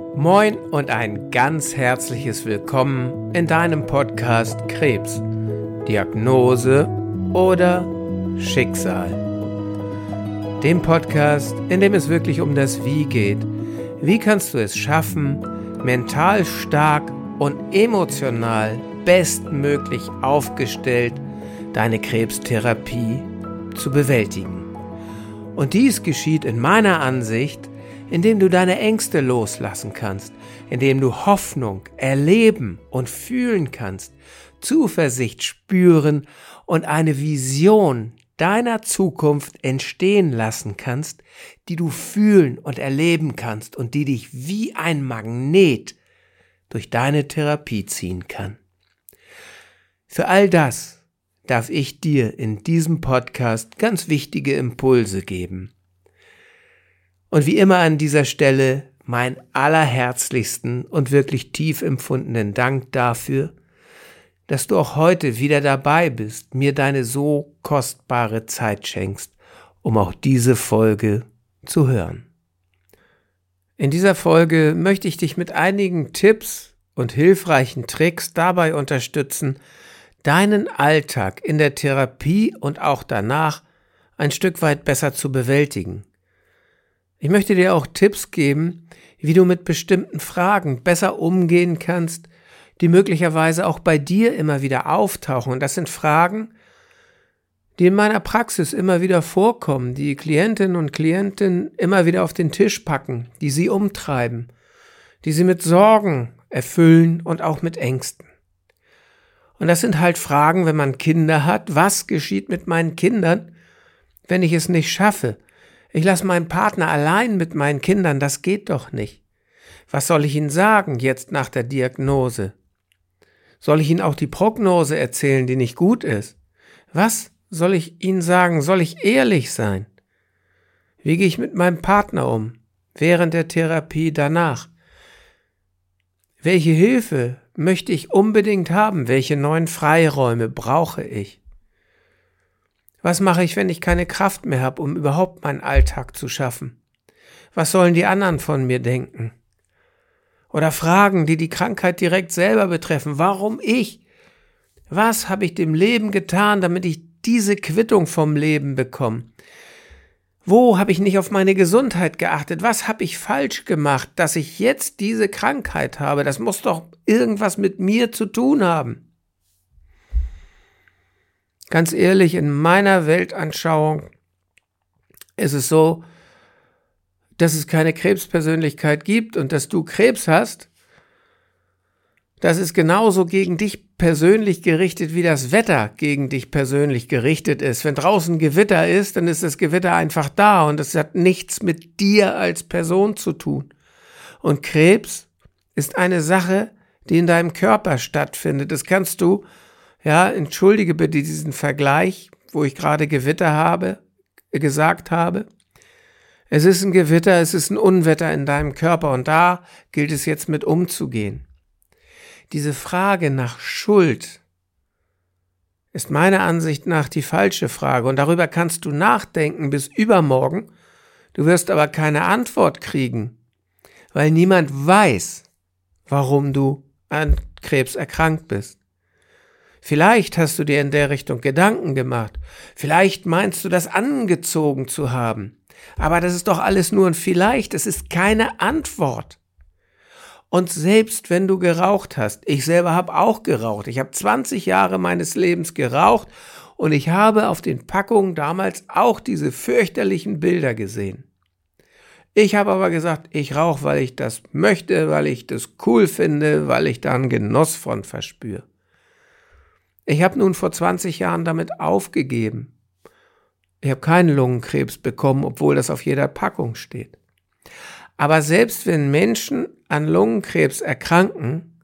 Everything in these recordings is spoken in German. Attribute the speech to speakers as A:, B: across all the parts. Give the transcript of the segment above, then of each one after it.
A: Moin und ein ganz herzliches Willkommen in deinem Podcast Krebs, Diagnose oder Schicksal. Dem Podcast, in dem es wirklich um das Wie geht. Wie kannst du es schaffen, mental stark und emotional bestmöglich aufgestellt deine Krebstherapie zu bewältigen? Und dies geschieht in meiner Ansicht indem du deine Ängste loslassen kannst, indem du Hoffnung erleben und fühlen kannst, Zuversicht spüren und eine Vision deiner Zukunft entstehen lassen kannst, die du fühlen und erleben kannst und die dich wie ein Magnet durch deine Therapie ziehen kann. Für all das darf ich dir in diesem Podcast ganz wichtige Impulse geben. Und wie immer an dieser Stelle mein allerherzlichsten und wirklich tief empfundenen Dank dafür, dass du auch heute wieder dabei bist, mir deine so kostbare Zeit schenkst, um auch diese Folge zu hören. In dieser Folge möchte ich dich mit einigen Tipps und hilfreichen Tricks dabei unterstützen, deinen Alltag in der Therapie und auch danach ein Stück weit besser zu bewältigen. Ich möchte dir auch Tipps geben, wie du mit bestimmten Fragen besser umgehen kannst, die möglicherweise auch bei dir immer wieder auftauchen. Und das sind Fragen, die in meiner Praxis immer wieder vorkommen, die Klientinnen und Klienten immer wieder auf den Tisch packen, die sie umtreiben, die sie mit Sorgen erfüllen und auch mit Ängsten. Und das sind halt Fragen, wenn man Kinder hat, was geschieht mit meinen Kindern, wenn ich es nicht schaffe, ich lasse meinen Partner allein mit meinen Kindern, das geht doch nicht. Was soll ich Ihnen sagen jetzt nach der Diagnose? Soll ich Ihnen auch die Prognose erzählen, die nicht gut ist? Was soll ich Ihnen sagen? Soll ich ehrlich sein? Wie gehe ich mit meinem Partner um? Während der Therapie danach? Welche Hilfe möchte ich unbedingt haben? Welche neuen Freiräume brauche ich? Was mache ich, wenn ich keine Kraft mehr habe, um überhaupt meinen Alltag zu schaffen? Was sollen die anderen von mir denken? Oder Fragen, die die Krankheit direkt selber betreffen. Warum ich? Was habe ich dem Leben getan, damit ich diese Quittung vom Leben bekomme? Wo habe ich nicht auf meine Gesundheit geachtet? Was habe ich falsch gemacht, dass ich jetzt diese Krankheit habe? Das muss doch irgendwas mit mir zu tun haben. Ganz ehrlich, in meiner Weltanschauung ist es so, dass es keine Krebspersönlichkeit gibt und dass du Krebs hast, das ist genauso gegen dich persönlich gerichtet, wie das Wetter gegen dich persönlich gerichtet ist. Wenn draußen Gewitter ist, dann ist das Gewitter einfach da und es hat nichts mit dir als Person zu tun. Und Krebs ist eine Sache, die in deinem Körper stattfindet. Das kannst du ja, entschuldige bitte diesen Vergleich, wo ich gerade Gewitter habe, gesagt habe. Es ist ein Gewitter, es ist ein Unwetter in deinem Körper und da gilt es jetzt mit umzugehen. Diese Frage nach Schuld ist meiner Ansicht nach die falsche Frage und darüber kannst du nachdenken bis übermorgen, du wirst aber keine Antwort kriegen, weil niemand weiß, warum du an Krebs erkrankt bist. Vielleicht hast du dir in der Richtung Gedanken gemacht. Vielleicht meinst du das angezogen zu haben. Aber das ist doch alles nur ein Vielleicht. Es ist keine Antwort. Und selbst wenn du geraucht hast, ich selber habe auch geraucht. Ich habe 20 Jahre meines Lebens geraucht und ich habe auf den Packungen damals auch diese fürchterlichen Bilder gesehen. Ich habe aber gesagt, ich rauche, weil ich das möchte, weil ich das cool finde, weil ich da einen Genuss von verspüre. Ich habe nun vor 20 Jahren damit aufgegeben. Ich habe keinen Lungenkrebs bekommen, obwohl das auf jeder Packung steht. Aber selbst wenn Menschen an Lungenkrebs erkranken,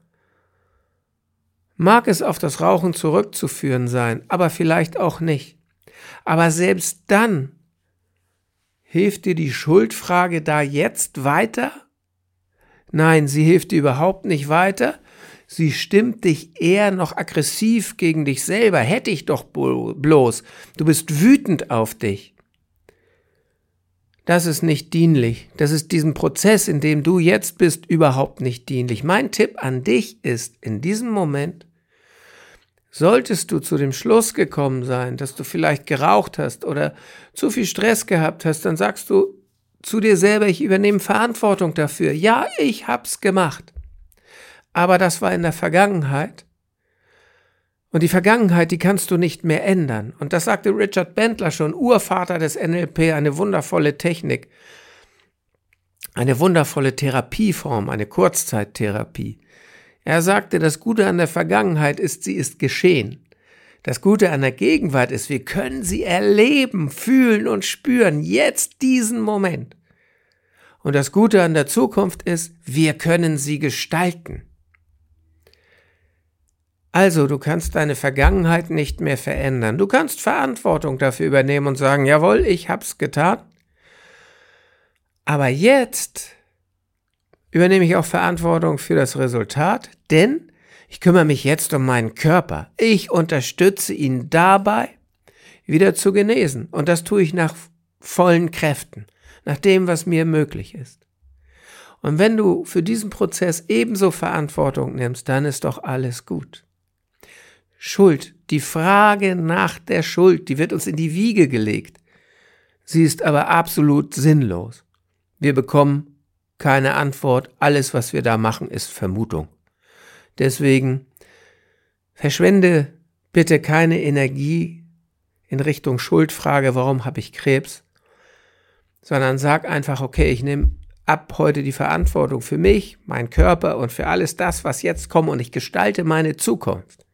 A: mag es auf das Rauchen zurückzuführen sein, aber vielleicht auch nicht. Aber selbst dann hilft dir die Schuldfrage da jetzt weiter? Nein, sie hilft dir überhaupt nicht weiter, sie stimmt dich eher noch aggressiv gegen dich selber. Hätte ich doch bloß. Du bist wütend auf dich. das ist nicht dienlich. Das ist diesem Prozess, in dem du jetzt bist, überhaupt nicht dienlich. Mein Tipp an dich ist, in diesem Moment, solltest du zu dem Schluss gekommen sein, dass du vielleicht geraucht hast oder zu viel Stress gehabt hast, dann sagst du zu dir selber, ich übernehme Verantwortung dafür. Ja, ich hab's gemacht. Aber das war in der Vergangenheit. Und die Vergangenheit, die kannst du nicht mehr ändern. Und das sagte Richard Bentler schon, Urvater des NLP, eine wundervolle Technik, eine wundervolle Therapieform, eine Kurzzeittherapie. Er sagte, das Gute an der Vergangenheit ist, sie ist geschehen. Das Gute an der Gegenwart ist, wir können sie erleben, fühlen und spüren, jetzt diesen Moment. Und das Gute an der Zukunft ist, wir können sie gestalten. Also, du kannst deine Vergangenheit nicht mehr verändern. Du kannst Verantwortung dafür übernehmen und sagen, jawohl, ich hab's getan. Aber jetzt übernehme ich auch Verantwortung für das Resultat, denn ich kümmere mich jetzt um meinen Körper. Ich unterstütze ihn dabei, wieder zu genesen. Und das tue ich nach vollen Kräften, nach dem, was mir möglich ist. Und wenn du für diesen Prozess ebenso Verantwortung nimmst, dann ist doch alles gut. Schuld, die Frage nach der Schuld, die wird uns in die Wiege gelegt. Sie ist aber absolut sinnlos. Wir bekommen keine Antwort. Alles, was wir da machen, ist Vermutung. Deswegen verschwende bitte keine Energie in Richtung Schuldfrage, warum habe ich Krebs, sondern sag einfach, okay, ich nehme ab heute die Verantwortung für mich, meinen Körper und für alles das, was jetzt kommt und ich gestalte meine Zukunft.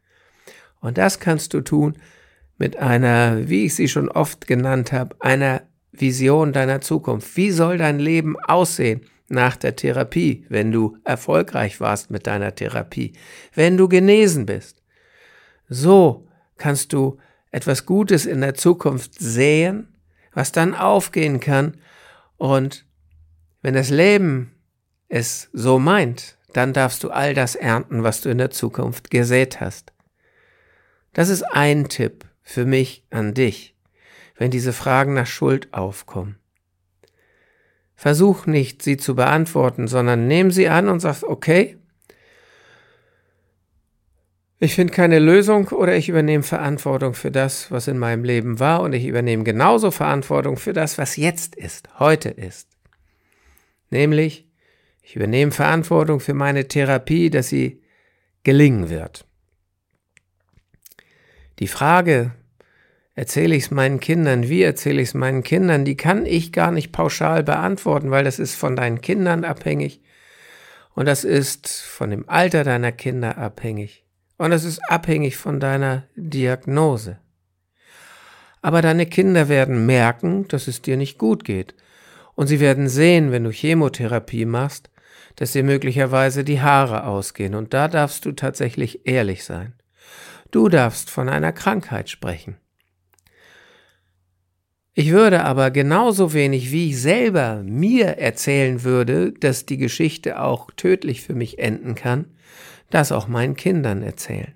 A: Und das kannst du tun mit einer, wie ich sie schon oft genannt habe, einer Vision deiner Zukunft. Wie soll dein Leben aussehen nach der Therapie, wenn du erfolgreich warst mit deiner Therapie, wenn du genesen bist? So kannst du etwas Gutes in der Zukunft sehen, was dann aufgehen kann. Und wenn das Leben es so meint, dann darfst du all das ernten, was du in der Zukunft gesät hast. Das ist ein Tipp für mich an dich, wenn diese Fragen nach Schuld aufkommen. Versuch nicht, sie zu beantworten, sondern nimm sie an und sag, okay, ich finde keine Lösung oder ich übernehme Verantwortung für das, was in meinem Leben war und ich übernehme genauso Verantwortung für das, was jetzt ist, heute ist. Nämlich, ich übernehme Verantwortung für meine Therapie, dass sie gelingen wird. Die Frage, erzähle ich es meinen Kindern, wie erzähle ich es meinen Kindern, die kann ich gar nicht pauschal beantworten, weil das ist von deinen Kindern abhängig. Und das ist von dem Alter deiner Kinder abhängig. Und das ist abhängig von deiner Diagnose. Aber deine Kinder werden merken, dass es dir nicht gut geht. Und sie werden sehen, wenn du Chemotherapie machst, dass dir möglicherweise die Haare ausgehen. Und da darfst du tatsächlich ehrlich sein. Du darfst von einer Krankheit sprechen. Ich würde aber genauso wenig wie ich selber mir erzählen würde, dass die Geschichte auch tödlich für mich enden kann, das auch meinen Kindern erzählen.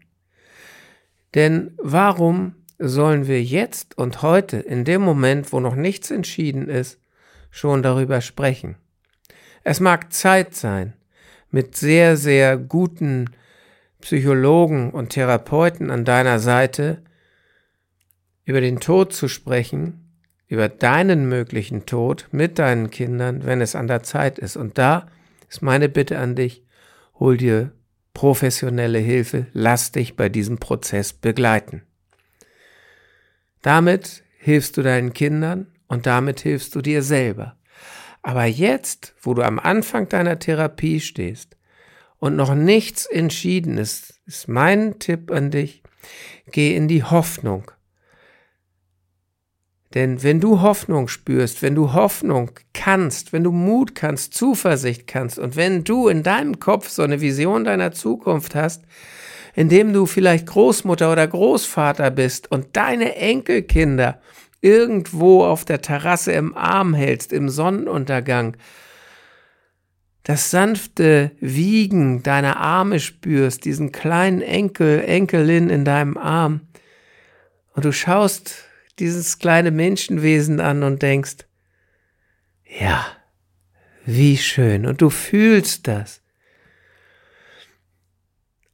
A: Denn warum sollen wir jetzt und heute, in dem Moment, wo noch nichts entschieden ist, schon darüber sprechen? Es mag Zeit sein, mit sehr, sehr guten Psychologen und Therapeuten an deiner Seite, über den Tod zu sprechen, über deinen möglichen Tod mit deinen Kindern, wenn es an der Zeit ist. Und da ist meine Bitte an dich, hol dir professionelle Hilfe, lass dich bei diesem Prozess begleiten. Damit hilfst du deinen Kindern und damit hilfst du dir selber. Aber jetzt, wo du am Anfang deiner Therapie stehst, und noch nichts entschieden ist, ist mein Tipp an dich, geh in die Hoffnung. Denn wenn du Hoffnung spürst, wenn du Hoffnung kannst, wenn du Mut kannst, Zuversicht kannst und wenn du in deinem Kopf so eine Vision deiner Zukunft hast, indem du vielleicht Großmutter oder Großvater bist und deine Enkelkinder irgendwo auf der Terrasse im Arm hältst, im Sonnenuntergang, das sanfte Wiegen deiner Arme spürst, diesen kleinen Enkel, Enkelin in deinem Arm, und du schaust dieses kleine Menschenwesen an und denkst, Ja, wie schön. Und du fühlst das.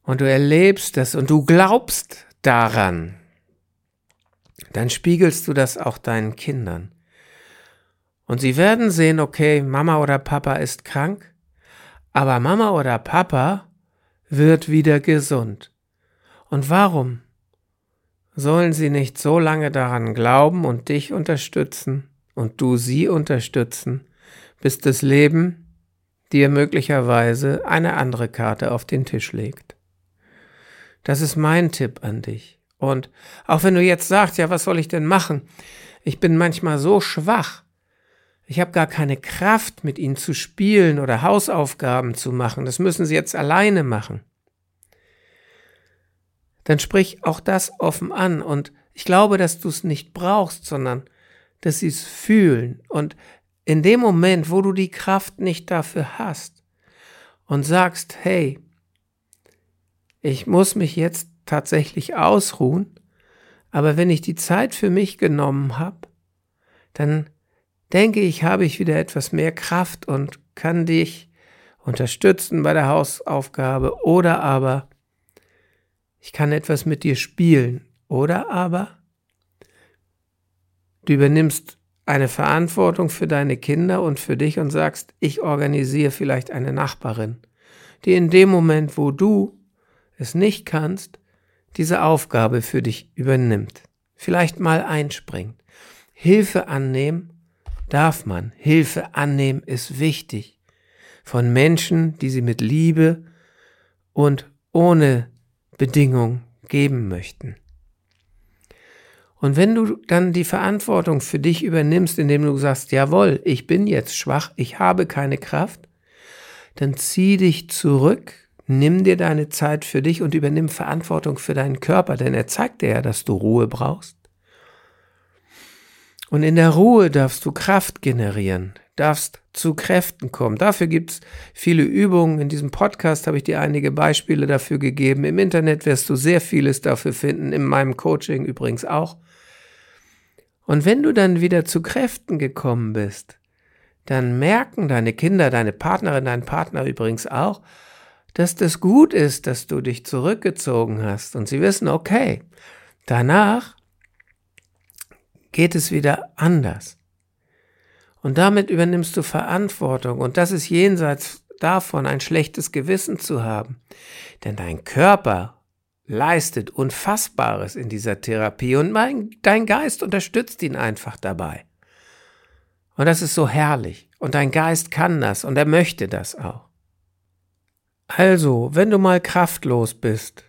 A: Und du erlebst das und du glaubst daran. Dann spiegelst du das auch deinen Kindern. Und sie werden sehen, okay, Mama oder Papa ist krank, aber Mama oder Papa wird wieder gesund. Und warum sollen sie nicht so lange daran glauben und dich unterstützen und du sie unterstützen, bis das Leben dir möglicherweise eine andere Karte auf den Tisch legt. Das ist mein Tipp an dich. Und auch wenn du jetzt sagst, ja, was soll ich denn machen? Ich bin manchmal so schwach. Ich habe gar keine Kraft, mit ihnen zu spielen oder Hausaufgaben zu machen. Das müssen sie jetzt alleine machen dann sprich auch das offen an. Und ich glaube, dass du es nicht brauchst, sondern dass sie es fühlen. Und in dem Moment, wo du die Kraft nicht dafür hast und sagst, hey, ich muss mich jetzt tatsächlich ausruhen, aber wenn ich die Zeit für mich genommen habe, dann denke ich, habe ich wieder etwas mehr Kraft und kann dich unterstützen bei der Hausaufgabe oder aber ich kann etwas mit dir spielen. Oder aber du übernimmst eine Verantwortung für deine Kinder und für dich und sagst, ich organisiere vielleicht eine Nachbarin, die in dem Moment, wo du es nicht kannst, diese Aufgabe für dich übernimmt. Vielleicht mal einspringt. Hilfe annehmen darf man. Hilfe annehmen ist wichtig. Von Menschen, die sie mit Liebe und ohne Bedingung geben möchten. Und wenn du dann die Verantwortung für dich übernimmst, indem du sagst, jawohl, ich bin jetzt schwach, ich habe keine Kraft, dann zieh dich zurück, nimm dir deine Zeit für dich und übernimm Verantwortung für deinen Körper, denn er zeigt dir ja, dass du Ruhe brauchst. Und in der Ruhe darfst du Kraft generieren darfst zu Kräften kommen. Dafür gibt's viele Übungen. In diesem Podcast habe ich dir einige Beispiele dafür gegeben. Im Internet wirst du sehr vieles dafür finden, in meinem Coaching übrigens auch. Und wenn du dann wieder zu Kräften gekommen bist, dann merken deine Kinder, deine Partnerin, dein Partner übrigens auch, dass das gut ist, dass du dich zurückgezogen hast. Und sie wissen, okay, danach geht es wieder anders. Und damit übernimmst du Verantwortung. Und das ist jenseits davon, ein schlechtes Gewissen zu haben. Denn dein Körper leistet Unfassbares in dieser Therapie und mein, dein Geist unterstützt ihn einfach dabei. Und das ist so herrlich. Und dein Geist kann das und er möchte das auch. Also, wenn du mal kraftlos bist,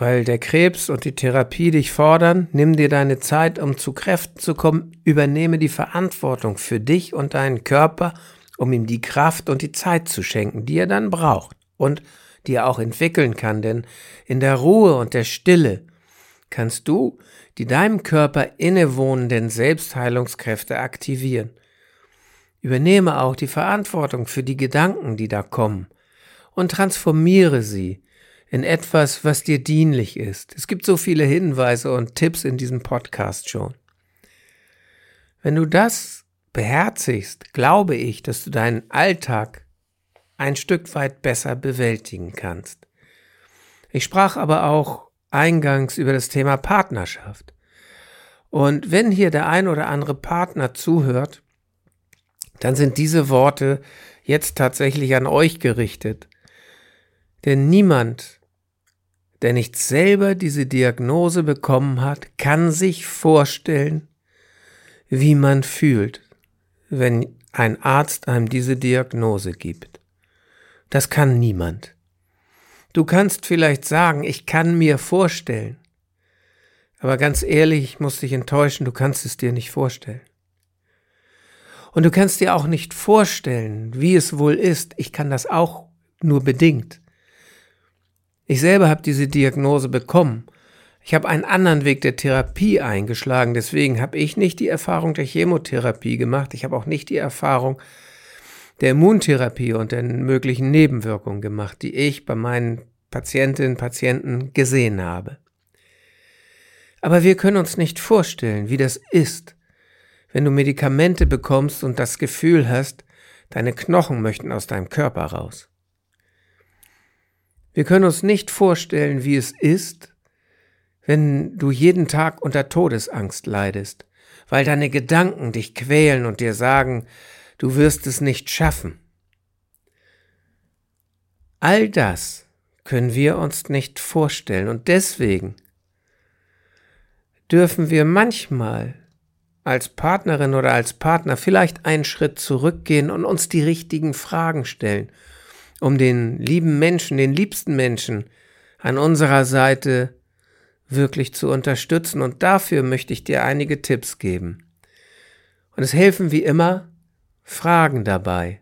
A: weil der Krebs und die Therapie dich fordern, nimm dir deine Zeit, um zu Kräften zu kommen, übernehme die Verantwortung für dich und deinen Körper, um ihm die Kraft und die Zeit zu schenken, die er dann braucht und die er auch entwickeln kann, denn in der Ruhe und der Stille kannst du die deinem Körper innewohnenden Selbstheilungskräfte aktivieren. Übernehme auch die Verantwortung für die Gedanken, die da kommen, und transformiere sie in etwas, was dir dienlich ist. Es gibt so viele Hinweise und Tipps in diesem Podcast schon. Wenn du das beherzigst, glaube ich, dass du deinen Alltag ein Stück weit besser bewältigen kannst. Ich sprach aber auch eingangs über das Thema Partnerschaft. Und wenn hier der ein oder andere Partner zuhört, dann sind diese Worte jetzt tatsächlich an euch gerichtet. Denn niemand der nicht selber diese Diagnose bekommen hat, kann sich vorstellen, wie man fühlt, wenn ein Arzt einem diese Diagnose gibt. Das kann niemand. Du kannst vielleicht sagen, ich kann mir vorstellen. Aber ganz ehrlich, ich muss dich enttäuschen, du kannst es dir nicht vorstellen. Und du kannst dir auch nicht vorstellen, wie es wohl ist. Ich kann das auch nur bedingt. Ich selber habe diese Diagnose bekommen. Ich habe einen anderen Weg der Therapie eingeschlagen, deswegen habe ich nicht die Erfahrung der Chemotherapie gemacht, ich habe auch nicht die Erfahrung der Immuntherapie und den möglichen Nebenwirkungen gemacht, die ich bei meinen Patientinnen und Patienten gesehen habe. Aber wir können uns nicht vorstellen, wie das ist, wenn du Medikamente bekommst und das Gefühl hast, deine Knochen möchten aus deinem Körper raus. Wir können uns nicht vorstellen, wie es ist, wenn du jeden Tag unter Todesangst leidest, weil deine Gedanken dich quälen und dir sagen, du wirst es nicht schaffen. All das können wir uns nicht vorstellen und deswegen dürfen wir manchmal als Partnerin oder als Partner vielleicht einen Schritt zurückgehen und uns die richtigen Fragen stellen, um den lieben Menschen, den liebsten Menschen an unserer Seite wirklich zu unterstützen. Und dafür möchte ich dir einige Tipps geben. Und es helfen wie immer Fragen dabei.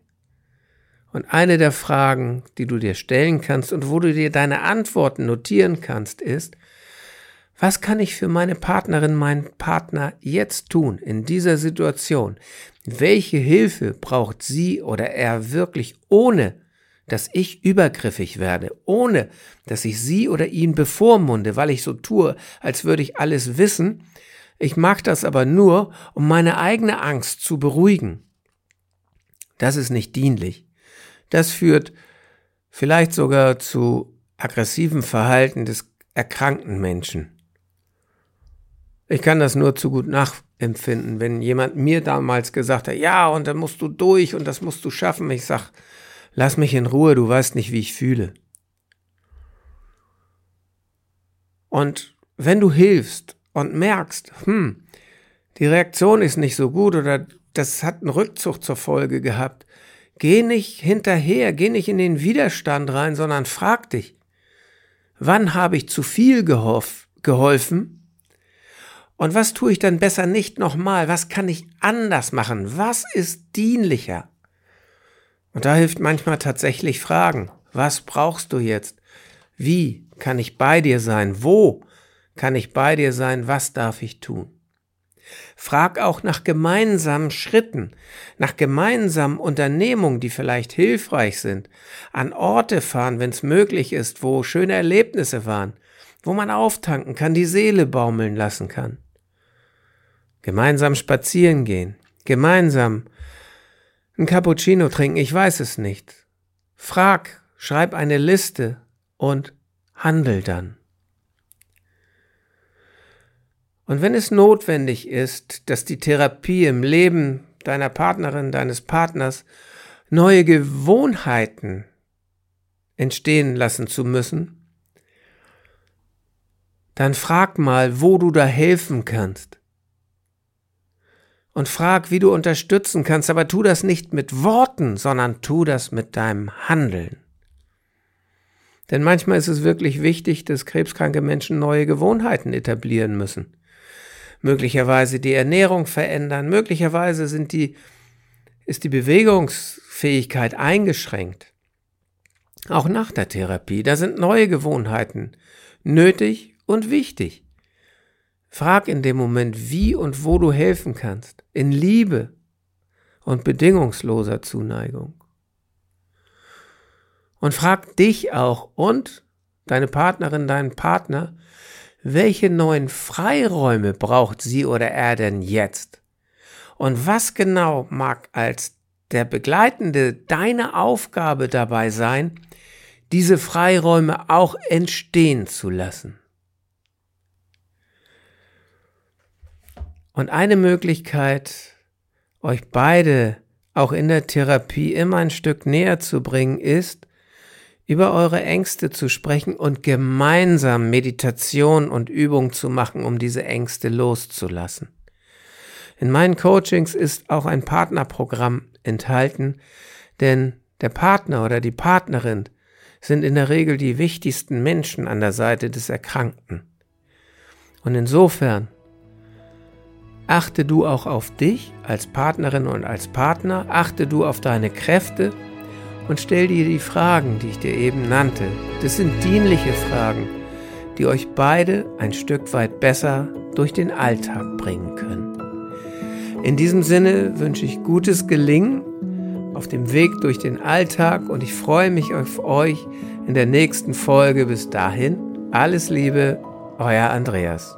A: Und eine der Fragen, die du dir stellen kannst und wo du dir deine Antworten notieren kannst, ist, was kann ich für meine Partnerin, meinen Partner jetzt tun in dieser Situation? Welche Hilfe braucht sie oder er wirklich, ohne dass ich übergriffig werde, ohne dass ich sie oder ihn bevormunde, weil ich so tue, als würde ich alles wissen? Ich mag das aber nur, um meine eigene Angst zu beruhigen. Das ist nicht dienlich. Das führt vielleicht sogar zu aggressivem Verhalten des erkrankten Menschen. Ich kann das nur zu gut nachempfinden, wenn jemand mir damals gesagt hat, ja, und dann musst du durch und das musst du schaffen. Ich sag, lass mich in Ruhe, du weißt nicht, wie ich fühle. Und wenn du hilfst und merkst, hm, die Reaktion ist nicht so gut oder das hat einen Rückzug zur Folge gehabt, geh nicht hinterher, geh nicht in den Widerstand rein, sondern frag dich, wann habe ich zu viel geholfen und was tue ich dann besser nicht nochmal? Was kann ich anders machen? Was ist dienlicher? Und da hilft manchmal tatsächlich Fragen. Was brauchst du jetzt? Wie kann ich bei dir sein? Wo kann ich bei dir sein? Was darf ich tun? Frag auch nach gemeinsamen Schritten, nach gemeinsamen Unternehmungen, die vielleicht hilfreich sind. An Orte fahren, wenn es möglich ist, wo schöne Erlebnisse waren, wo man auftanken kann, die Seele baumeln lassen kann gemeinsam spazieren gehen, gemeinsam ein Cappuccino trinken, ich weiß es nicht. Frag, schreib eine Liste und handel dann. Und wenn es notwendig ist, dass die Therapie im Leben deiner Partnerin, deines Partners neue Gewohnheiten entstehen lassen zu müssen, dann frag mal, wo du da helfen kannst und frag, wie du unterstützen kannst, aber tu das nicht mit Worten, sondern tu das mit deinem Handeln. Denn manchmal ist es wirklich wichtig, dass krebskranke Menschen neue Gewohnheiten etablieren müssen. Möglicherweise die Ernährung verändern, möglicherweise sind die, ist die Bewegungsfähigkeit eingeschränkt. Auch nach der Therapie, da sind neue Gewohnheiten nötig und wichtig. Frag in dem Moment, wie und wo du helfen kannst, in Liebe und bedingungsloser Zuneigung. Und frag dich auch und deine Partnerin, deinen Partner, welche neuen Freiräume braucht sie oder er denn jetzt? Und was genau mag als der Begleitende deine Aufgabe dabei sein, diese Freiräume auch entstehen zu lassen? Und eine Möglichkeit, euch beide auch in der Therapie immer ein Stück näher zu bringen, ist, über eure Ängste zu sprechen und gemeinsam Meditation und Übung zu machen, um diese Ängste loszulassen. In meinen Coachings ist auch ein Partnerprogramm enthalten, denn der Partner oder die Partnerin sind in der Regel die wichtigsten Menschen an der Seite des Erkrankten. Und insofern Achte du auch auf dich als Partnerin und als Partner, achte du auf deine Kräfte und stell dir die Fragen, die ich dir eben nannte. Das sind dienliche Fragen, die euch beide ein Stück weit besser durch den Alltag bringen können. In diesem Sinne wünsche ich gutes Gelingen auf dem Weg durch den Alltag und ich freue mich auf euch in der nächsten Folge. Bis dahin, alles Liebe, euer Andreas.